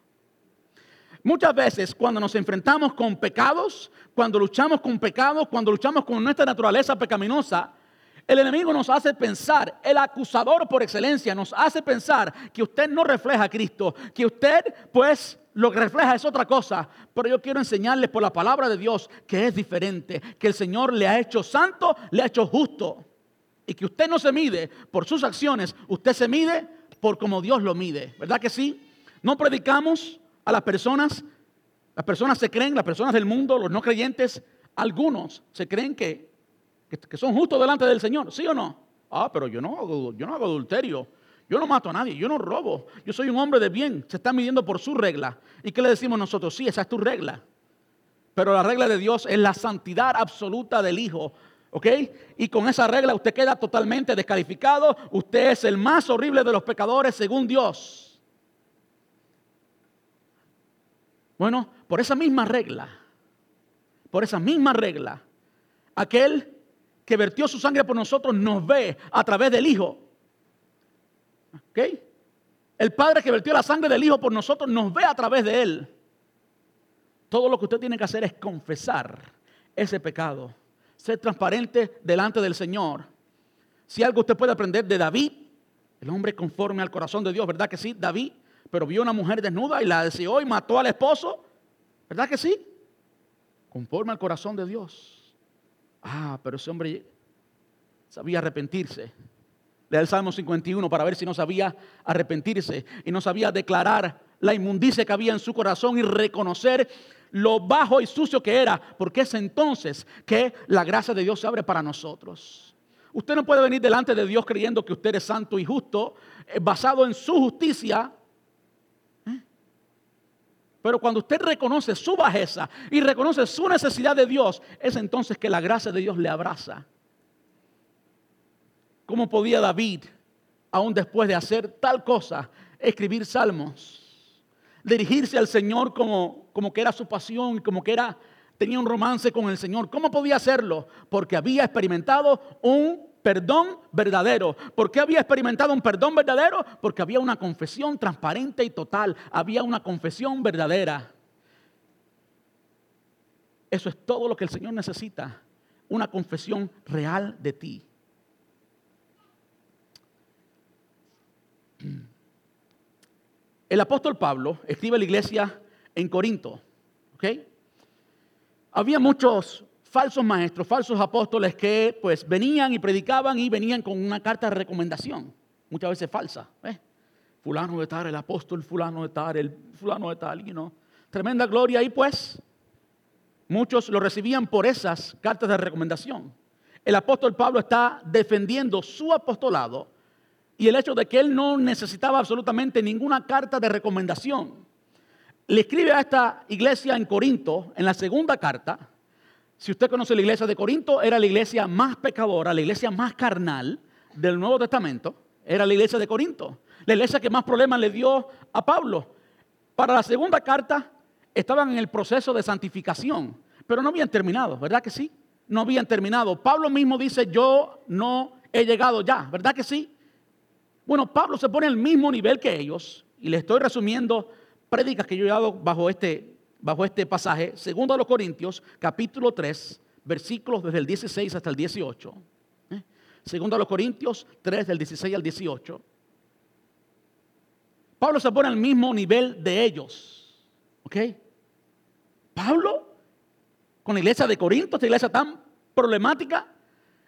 Muchas veces cuando nos enfrentamos con pecados, cuando luchamos con pecados, cuando luchamos con nuestra naturaleza pecaminosa, el enemigo nos hace pensar, el acusador por excelencia nos hace pensar que usted no refleja a Cristo, que usted pues lo que refleja es otra cosa. Pero yo quiero enseñarles por la palabra de Dios que es diferente, que el Señor le ha hecho santo, le ha hecho justo. Y que usted no se mide por sus acciones, usted se mide por como Dios lo mide. ¿Verdad que sí? No predicamos a las personas, las personas se creen, las personas del mundo, los no creyentes, algunos se creen que, que, son justos delante del Señor, ¿sí o no? Ah, pero yo no, hago, yo no hago adulterio, yo no mato a nadie, yo no robo, yo soy un hombre de bien, se está midiendo por su regla. ¿Y qué le decimos nosotros? Sí, esa es tu regla. Pero la regla de Dios es la santidad absoluta del Hijo. ¿Ok? Y con esa regla usted queda totalmente descalificado. Usted es el más horrible de los pecadores según Dios. Bueno, por esa misma regla, por esa misma regla, aquel que vertió su sangre por nosotros nos ve a través del Hijo. ¿Ok? El Padre que vertió la sangre del Hijo por nosotros nos ve a través de Él. Todo lo que usted tiene que hacer es confesar ese pecado, ser transparente delante del Señor. Si algo usted puede aprender de David, el hombre conforme al corazón de Dios, ¿verdad que sí? David pero vio una mujer desnuda y la deseó y mató al esposo. ¿Verdad que sí? Conforme al corazón de Dios. Ah, pero ese hombre sabía arrepentirse. Lea el Salmo 51 para ver si no sabía arrepentirse y no sabía declarar la inmundicia que había en su corazón y reconocer lo bajo y sucio que era, porque es entonces que la gracia de Dios se abre para nosotros. Usted no puede venir delante de Dios creyendo que usted es santo y justo, eh, basado en su justicia, pero cuando usted reconoce su bajeza y reconoce su necesidad de Dios, es entonces que la gracia de Dios le abraza. ¿Cómo podía David, aún después de hacer tal cosa, escribir salmos? Dirigirse al Señor como, como que era su pasión, como que era, tenía un romance con el Señor. ¿Cómo podía hacerlo? Porque había experimentado un perdón verdadero. ¿Por qué había experimentado un perdón verdadero? Porque había una confesión transparente y total. Había una confesión verdadera. Eso es todo lo que el Señor necesita. Una confesión real de ti. El apóstol Pablo escribe a la iglesia en Corinto. Había muchos falsos maestros, falsos apóstoles que pues venían y predicaban y venían con una carta de recomendación, muchas veces falsa. ¿eh? Fulano de tal, el apóstol, fulano de tal, el fulano de tal, you. Tremenda gloria y pues muchos lo recibían por esas cartas de recomendación. El apóstol Pablo está defendiendo su apostolado y el hecho de que él no necesitaba absolutamente ninguna carta de recomendación. Le escribe a esta iglesia en Corinto, en la segunda carta, Si usted conoce la iglesia de Corinto, era la iglesia más pecadora, la iglesia más carnal del Nuevo Testamento. Era la iglesia de Corinto. La iglesia que más problemas le dio a Pablo. Para la segunda carta estaban en el proceso de santificación, pero no habían terminado, ¿verdad que sí? No habían terminado. Pablo mismo dice, yo no he llegado ya, ¿verdad que sí? Bueno, Pablo se pone al mismo nivel que ellos, y le estoy resumiendo prédicas que yo he dado bajo este, bajo este pasaje, segundo a los Corintios, capítulo 3, versículos desde el 16 hasta el 18. ¿eh? Segundo a los Corintios 3, del 16 al 18. Pablo se pone al mismo nivel de ellos. ¿Ok? Pablo, con la iglesia de Corinto, esta iglesia tan problemática,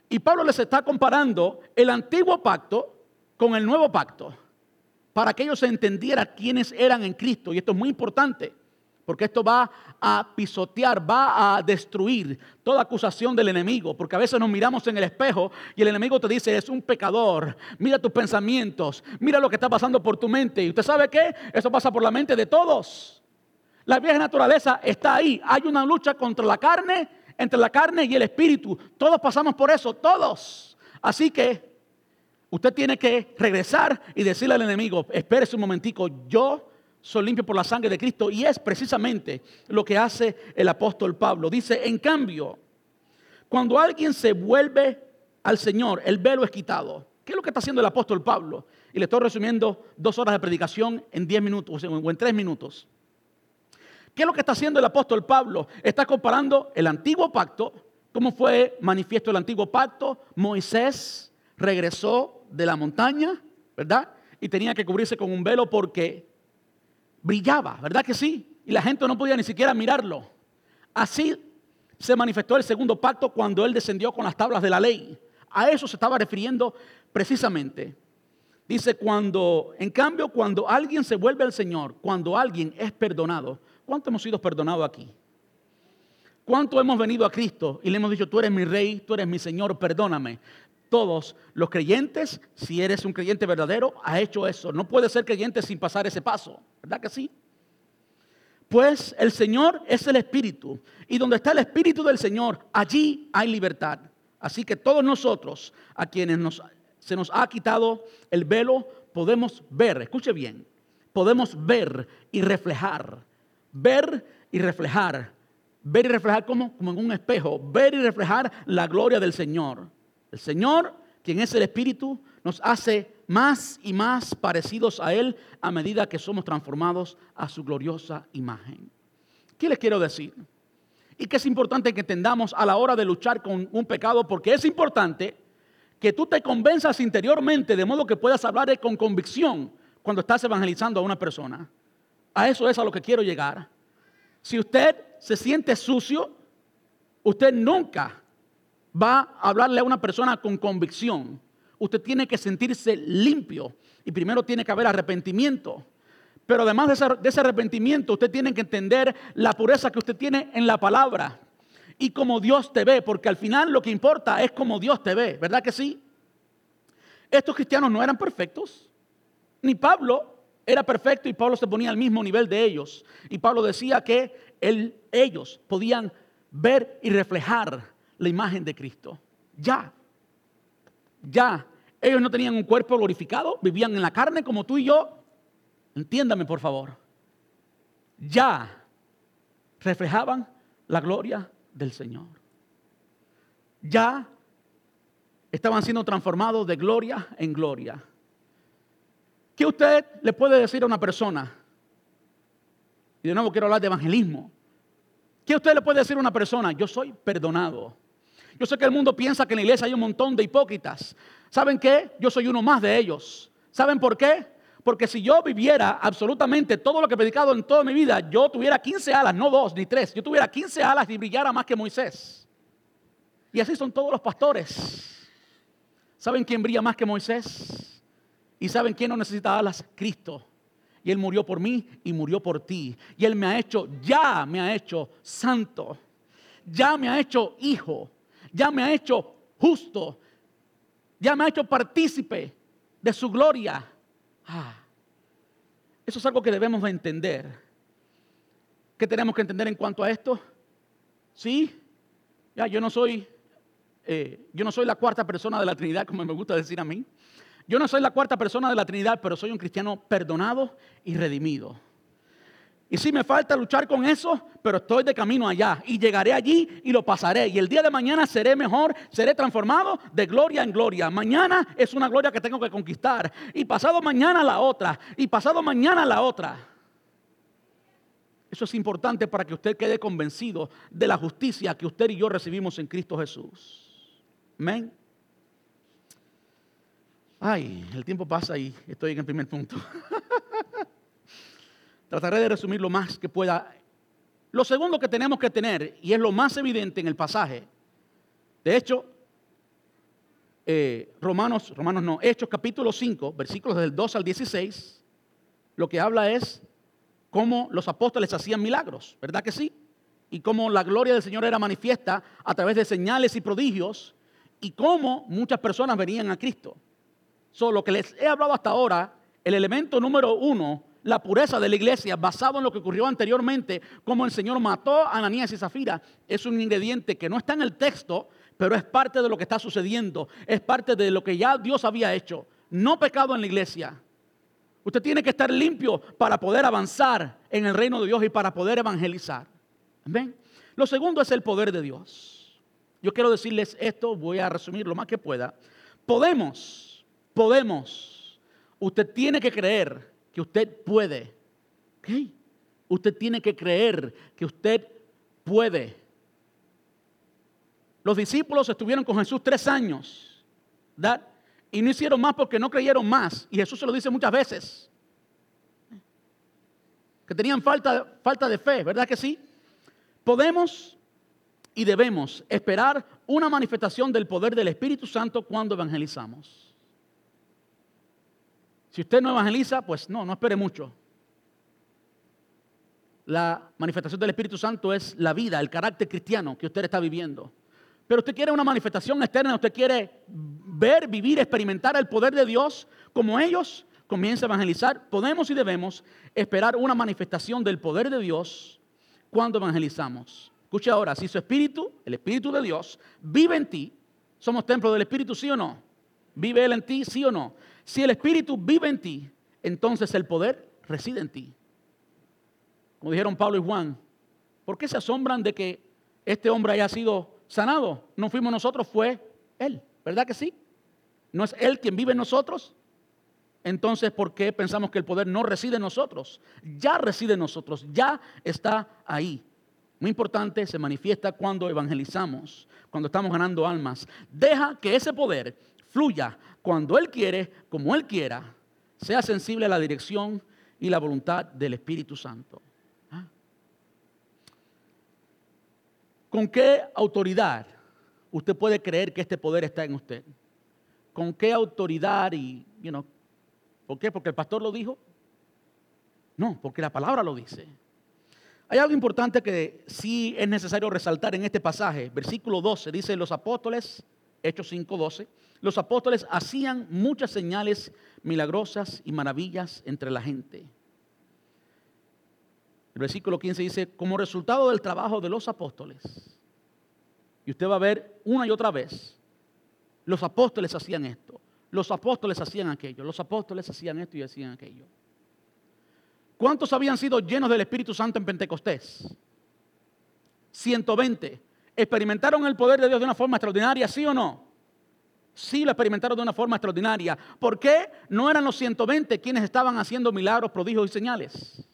y Pablo les está comparando el antiguo pacto con el nuevo pacto, para que ellos entendieran quiénes eran en Cristo. Y esto es muy importante, porque esto va a pisotear, va a destruir toda acusación del enemigo, porque a veces nos miramos en el espejo y el enemigo te dice, es un pecador, mira tus pensamientos, mira lo que está pasando por tu mente. Y usted sabe qué, eso pasa por la mente de todos. La vieja naturaleza está ahí. Hay una lucha contra la carne, entre la carne y el espíritu. Todos pasamos por eso, todos. Así que usted tiene que regresar y decirle al enemigo, espérese un momentico, yo soy limpio por la sangre de Cristo. Y es precisamente lo que hace el apóstol Pablo. Dice, en cambio, cuando alguien se vuelve al Señor, el velo es quitado. ¿Qué es lo que está haciendo el apóstol Pablo? Y le estoy resumiendo dos horas de predicación en diez minutos o en tres minutos. ¿Qué es lo que está haciendo el apóstol Pablo? Está comparando el antiguo pacto, cómo fue manifiesto el antiguo pacto. Moisés regresó de la montaña, ¿verdad? Y tenía que cubrirse con un velo porque brillaba, ¿verdad que sí? Y la gente no podía ni siquiera mirarlo. Así se manifestó el segundo pacto cuando él descendió con las tablas de la ley. A eso se estaba refiriendo precisamente. Dice, cuando, en cambio, cuando alguien se vuelve al Señor, cuando alguien es perdonado, ¿Cuánto hemos sido perdonados aquí? ¿Cuánto hemos venido a Cristo y le hemos dicho, tú eres mi rey, tú eres mi Señor, perdóname? Todos los creyentes, si eres un creyente verdadero, ha hecho eso. No puede ser creyente sin pasar ese paso, ¿verdad que sí? Pues el Señor es el Espíritu. Y donde está el Espíritu del Señor, allí hay libertad. Así que todos nosotros, a quienes se nos ha quitado el velo, podemos ver, escuche bien, podemos ver y reflejar ver y reflejar. Ver y reflejar como, como en un espejo. Ver y reflejar la gloria del Señor. El Señor, quien es el Espíritu, nos hace más y más parecidos a Él a medida que somos transformados a su gloriosa imagen. ¿Qué les quiero decir? Y que es importante que entendamos a la hora de luchar con un pecado, porque es importante que tú te convenzas interiormente de modo que puedas hablar con convicción cuando estás evangelizando a una persona. A eso es a lo que quiero llegar. Si usted se siente sucio, usted nunca va a hablarle a una persona con convicción. Usted tiene que sentirse limpio y primero tiene que haber arrepentimiento. Pero además de ese, arrepentimiento, usted tiene que entender la pureza que usted tiene en la palabra y cómo Dios te ve, porque al final lo que importa es cómo Dios te ve, ¿verdad que sí? Estos cristianos no eran perfectos, ni Pablo era perfecto y Pablo se ponía al mismo nivel de ellos. Y Pablo decía que ellos podían ver y reflejar la imagen de Cristo. Ya, ya. Ellos no tenían un cuerpo glorificado, vivían en la carne como tú y yo. Entiéndame, por favor. Ya reflejaban la gloria del Señor. Ya estaban siendo transformados de gloria en gloria. ¿Qué usted le puede decir a una persona? Y de nuevo quiero hablar de evangelismo. ¿Qué usted le puede decir a una persona? Yo soy perdonado. Yo sé que el mundo piensa que en la iglesia hay un montón de hipócritas. ¿Saben qué? Yo soy uno más de ellos. ¿Saben por qué? Porque si yo viviera absolutamente todo lo que he predicado en toda mi vida, yo tuviera 15 alas, no dos ni tres, yo tuviera 15 alas y brillara más que Moisés. Y así son todos los pastores. ¿Saben quién brilla más que Moisés? ¿Y saben quién no necesita alas? Cristo. Y Él murió por mí y murió por ti. Y Él me ha hecho, ya me ha hecho santo. Ya me ha hecho hijo. Ya me ha hecho justo. Ya me ha hecho partícipe de su gloria. Ah, eso es algo que debemos de entender. ¿Qué tenemos que entender en cuanto a esto? Sí, Ya, yo no soy, eh, yo no soy la cuarta persona de la Trinidad, como me gusta decir a mí. Yo no soy la cuarta persona de la Trinidad, pero soy un cristiano perdonado y redimido. Y sí me falta luchar con eso, pero estoy de camino allá y llegaré allí y lo pasaré. Y el día de mañana seré mejor, seré transformado de gloria en gloria. Mañana es una gloria que tengo que conquistar. Y pasado mañana la otra. Y pasado mañana la otra. Eso es importante para que usted quede convencido de la justicia que usted y yo recibimos en Cristo Jesús. Amén. Ay, el tiempo pasa y estoy en el primer punto. Trataré de resumir lo más que pueda. Lo segundo que tenemos que tener, y es lo más evidente en el pasaje, de hecho, eh, Romanos, Romanos no, Hechos capítulo 5, versículos del 2 al 16, lo que habla es cómo los apóstoles hacían milagros, ¿verdad que sí? Y cómo la gloria del Señor era manifiesta a través de señales y prodigios, y cómo muchas personas venían a Cristo. Solo lo que les he hablado hasta ahora, el elemento número uno la pureza de la iglesia basado en lo que ocurrió anteriormente, como el Señor mató a Ananías y Zafira, es un ingrediente que no está en el texto, pero es parte de lo que está sucediendo, es parte de lo que ya Dios había hecho. No pecado en la iglesia. Usted tiene que estar limpio para poder avanzar en el reino de Dios y para poder evangelizar. Lo segundo es el poder de Dios. Yo quiero decirles esto, voy a resumir lo más que pueda. Podemos, podemos. Usted tiene que creer usted puede. Usted tiene que creer que usted puede. Los discípulos estuvieron con Jesús tres años, ¿verdad? Y no hicieron más porque no creyeron más. Y Jesús se lo dice muchas veces. Que tenían falta, falta de fe, ¿verdad que sí? Podemos y debemos esperar una manifestación del poder del Espíritu Santo cuando evangelizamos. Si usted no evangeliza, pues no, no espere mucho. La manifestación del Espíritu Santo es la vida, el carácter cristiano que usted está viviendo. Pero usted quiere una manifestación externa, usted quiere ver, vivir, experimentar el poder de Dios como ellos, comienza a evangelizar. Podemos y debemos esperar una manifestación del poder de Dios cuando evangelizamos. Escuche ahora, si su espíritu, el espíritu de Dios, vive en ti, somos templo del espíritu, sí o no? ¿Vive Él en ti, sí o no? Si el Espíritu vive en ti, entonces el poder reside en ti. Como dijeron Pablo y Juan, ¿por qué se asombran de que este hombre haya sido sanado? No fuimos nosotros, fue Él. ¿Verdad que sí? ¿No es Él quien vive en nosotros? Entonces, ¿por qué pensamos que el poder no reside en nosotros? Ya reside en nosotros, ya está ahí. Muy importante, se manifiesta cuando evangelizamos, cuando estamos ganando almas. Deja que ese poder fluya cuando Él quiere, como Él quiera, sea sensible a la dirección y la voluntad del Espíritu Santo. ¿Ah? ¿Con qué autoridad usted puede creer que este poder está en usted? ¿Con qué autoridad y, you ¿por qué? ¿Porque el pastor lo dijo? No, porque la palabra lo dice. Hay algo importante que sí es necesario resaltar en este pasaje. Versículo 12 dice, los apóstoles, Hechos 5:12, los apóstoles hacían muchas señales milagrosas y maravillas entre la gente. El versículo 15 dice, como resultado del trabajo de los apóstoles, y usted va a ver una y otra vez, los apóstoles hacían esto, los apóstoles hacían aquello, los apóstoles hacían esto y hacían aquello. ¿Cuántos habían sido llenos del Espíritu Santo en Pentecostés? 120. ¿Experimentaron el poder de Dios de una forma extraordinaria, sí o no? Sí lo experimentaron de una forma extraordinaria. ¿Por qué no eran los 120 quienes estaban haciendo milagros, prodigios y señales?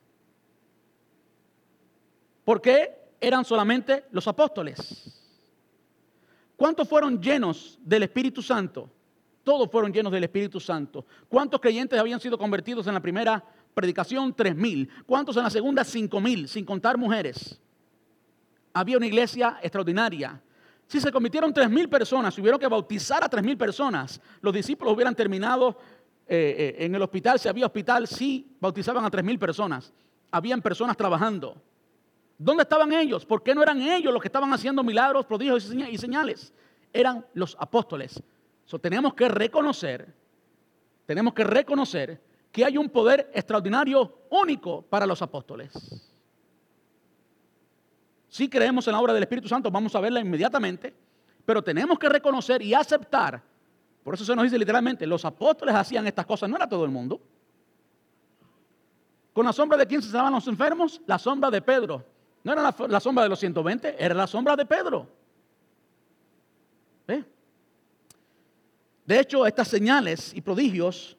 ¿Por qué eran solamente los apóstoles? ¿Cuántos fueron llenos del Espíritu Santo? Todos fueron llenos del Espíritu Santo. ¿Cuántos creyentes habían sido convertidos en la primera predicación? Tres mil. ¿Cuántos en la segunda? Cinco mil, sin contar mujeres. Había una iglesia extraordinaria. Si se convirtieron tres mil personas, si hubieron que bautizar a tres mil personas, los discípulos hubieran terminado eh, eh, en el hospital, si había hospital, sí bautizaban a tres mil personas. Habían personas trabajando. ¿Dónde estaban ellos? ¿Por qué no eran ellos los que estaban haciendo milagros, prodigios y señales? Eran los apóstoles. Tenemos que reconocer, tenemos que reconocer que hay un poder extraordinario único para los apóstoles. Sí creemos en la obra del Espíritu Santo, vamos a verla inmediatamente, pero tenemos que reconocer y aceptar, por eso se nos dice literalmente, los apóstoles hacían estas cosas, no era todo el mundo. ¿Con la sombra de quién se estaban los enfermos? La sombra de Pedro. No era la, sombra de los 120, era la sombra de Pedro. De hecho, estas señales y prodigios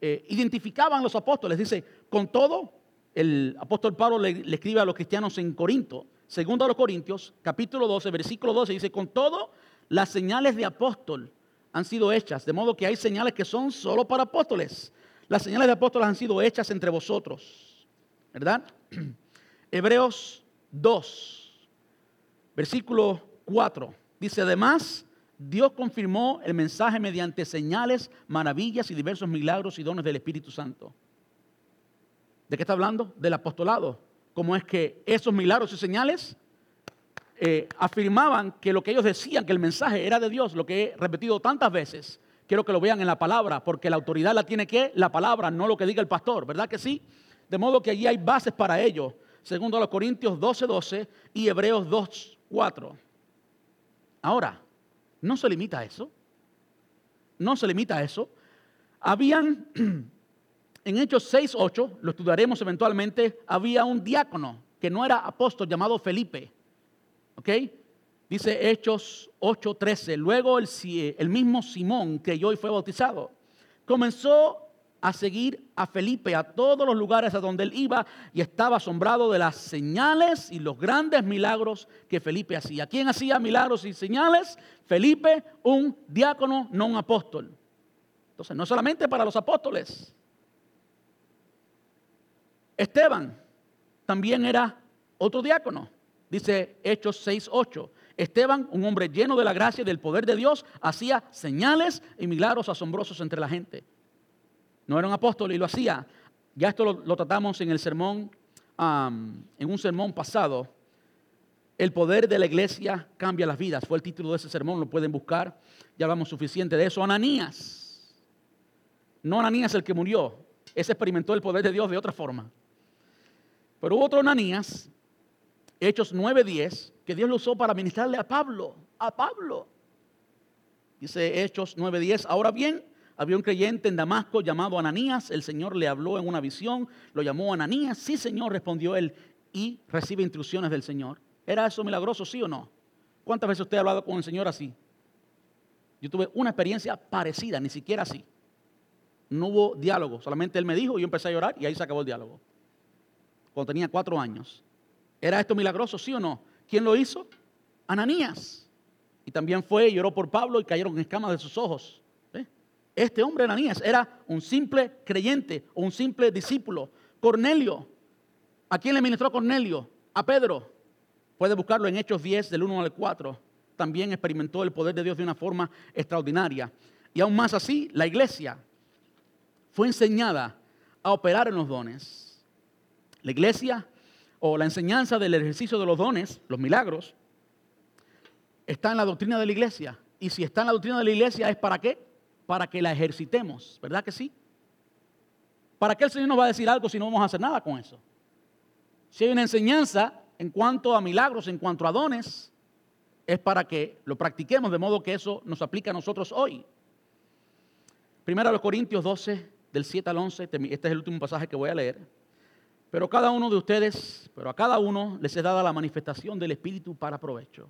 eh, identificaban a los apóstoles. Dice, con todo, el apóstol Pablo le, escribe a los cristianos en Corinto, segundo a los Corintios, capítulo 12, versículo 12, dice, con todo, las señales de apóstol han sido hechas, de modo que hay señales que son solo para apóstoles. Las señales de apóstoles han sido hechas entre vosotros, ¿verdad? Hebreos 2, versículo 4, dice, además, Dios confirmó el mensaje mediante señales, maravillas y diversos milagros y dones del Espíritu Santo. ¿De qué está hablando? Del apostolado. ¿Cómo es que esos milagros y señales eh, afirmaban que lo que ellos decían, que el mensaje era de Dios, lo que he repetido tantas veces, quiero que lo vean en la palabra, porque la autoridad la tiene que la palabra, no lo que diga el pastor, ¿verdad que sí? De modo que allí hay bases para ello, segundo a los Corintios 12, 12 y Hebreos 2, 4. Ahora, no se limita a eso. No se limita a eso. Habían, en Hechos 6, 8, lo estudiaremos eventualmente, había un diácono que no era apóstol llamado Felipe. ¿Ok? Dice Hechos 8, 13. Luego el, mismo Simón creyó y fue bautizado. Comenzó a seguir a Felipe a todos los lugares a donde él iba y estaba asombrado de las señales y los grandes milagros que Felipe hacía. ¿Quién hacía milagros y señales? Felipe, un diácono, no un apóstol. Entonces, no solamente para los apóstoles. Esteban también era otro diácono. Dice Hechos 6:8. Esteban, un hombre lleno de la gracia y del poder de Dios, hacía señales y milagros asombrosos entre la gente. No era un apóstol y lo hacía. Ya esto lo, tratamos en el sermón, en un sermón pasado. El poder de la iglesia cambia las vidas. Fue el título de ese sermón, lo pueden buscar. Ya hablamos suficiente de eso. Ananías. No Ananías el que murió. Ese experimentó el poder de Dios de otra forma. Pero hubo otro Ananías, Hechos 9:10, que Dios lo usó para ministrarle a Pablo. A Pablo. Dice Hechos 9:10. Ahora bien, había un creyente en Damasco llamado Ananías. El Señor le habló en una visión, lo llamó Ananías. Sí, Señor, respondió él y recibe instrucciones del Señor. ¿Era eso milagroso, sí o no? ¿Cuántas veces usted ha hablado con el Señor así? Yo tuve una experiencia parecida, ni siquiera así. No hubo diálogo, solamente él me dijo y yo empecé a llorar y ahí se acabó el diálogo. Cuando tenía cuatro años. ¿Era esto milagroso, sí o no? ¿Quién lo hizo? Ananías. Y también fue lloró por Pablo y cayeron escamas de sus ojos. Este hombre Ananías era un simple creyente o un simple discípulo. Cornelio. ¿A quién le ministró Cornelio? A Pedro. Puede buscarlo en Hechos 10 del 1 al 4. También experimentó el poder de Dios de una forma extraordinaria. Y aún más así, la iglesia fue enseñada a operar en los dones. La iglesia o la enseñanza del ejercicio de los dones, los milagros, está en la doctrina de la iglesia. Y si está en la doctrina de la iglesia, ¿es para qué? para que la ejercitemos, ¿verdad que sí? ¿Para qué el Señor nos va a decir algo si no vamos a hacer nada con eso? Si hay una enseñanza en cuanto a milagros, en cuanto a dones, es para que lo practiquemos de modo que eso nos aplique a nosotros hoy. Primero a los Corintios 12, del 7 al 11, este es el último pasaje que voy a leer. Pero cada uno de ustedes, pero a cada uno les es dada la manifestación del Espíritu para provecho.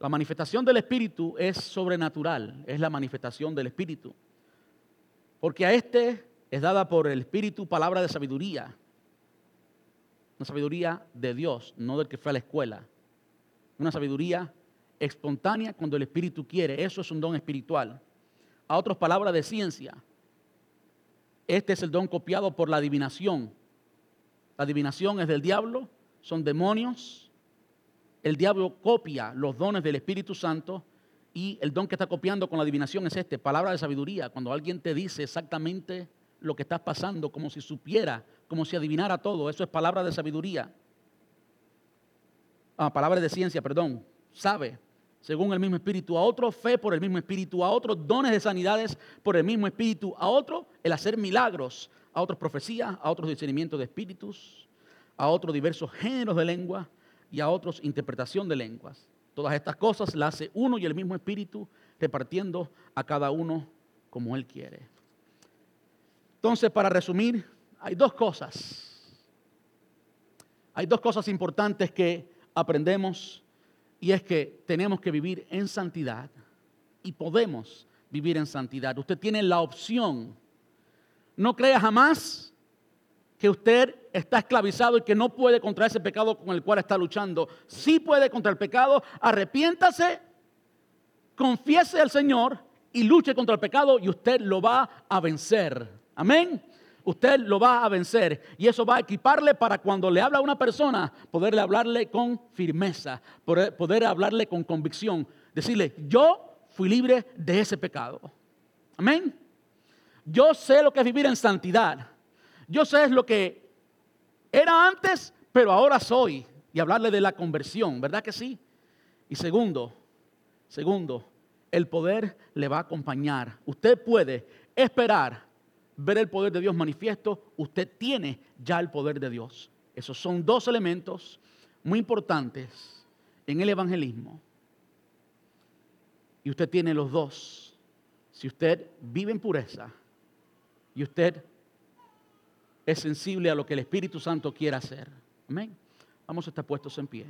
La manifestación del Espíritu es sobrenatural, es la manifestación del Espíritu. Porque a este es dada por el Espíritu palabra de sabiduría. Una sabiduría de Dios, no del que fue a la escuela. Una sabiduría espontánea cuando el Espíritu quiere. Eso es un don espiritual. A otros palabras de ciencia. Este es el don copiado por la adivinación. La adivinación es del diablo, son demonios el diablo copia los dones del Espíritu Santo y el don que está copiando con la adivinación es este, palabra de sabiduría. Cuando alguien te dice exactamente lo que estás pasando, como si supiera, como si adivinara todo, eso es palabra de sabiduría. Ah, palabra de ciencia, perdón. Sabe, según el mismo espíritu, a otro fe por el mismo espíritu, a otros dones de sanidades por el mismo espíritu, a otro el hacer milagros, a otros profecías, a otros discernimientos de espíritus, a otros diversos géneros de lengua y a otros interpretación de lenguas. Todas estas cosas las hace uno y el mismo Espíritu, repartiendo a cada uno como Él quiere. Entonces, para resumir, hay dos cosas. Hay dos cosas importantes que aprendemos y es que tenemos que vivir en santidad y podemos vivir en santidad. Usted tiene la opción. No crea jamás que usted está esclavizado y que no puede contra ese pecado con el cual está luchando. Sí puede contra el pecado, arrepiéntase, confiese al Señor y luche contra el pecado y usted lo va a vencer. Amén. Usted lo va a vencer y eso va a equiparle para cuando le habla a una persona, poderle hablarle con firmeza, poder, hablarle con convicción, decirle, yo fui libre de ese pecado. Amén. Yo sé lo que es vivir en santidad. Yo sé lo que era antes, pero ahora soy. Y hablarle de la conversión, ¿verdad que sí? Y segundo, segundo, el poder le va a acompañar. Usted puede esperar ver el poder de Dios manifiesto. Usted tiene ya el poder de Dios. Esos son dos elementos muy importantes en el evangelismo. Y usted tiene los dos. Si usted vive en pureza y usted es sensible a lo que el Espíritu Santo quiere hacer. Amén. Vamos a estar puestos en pie.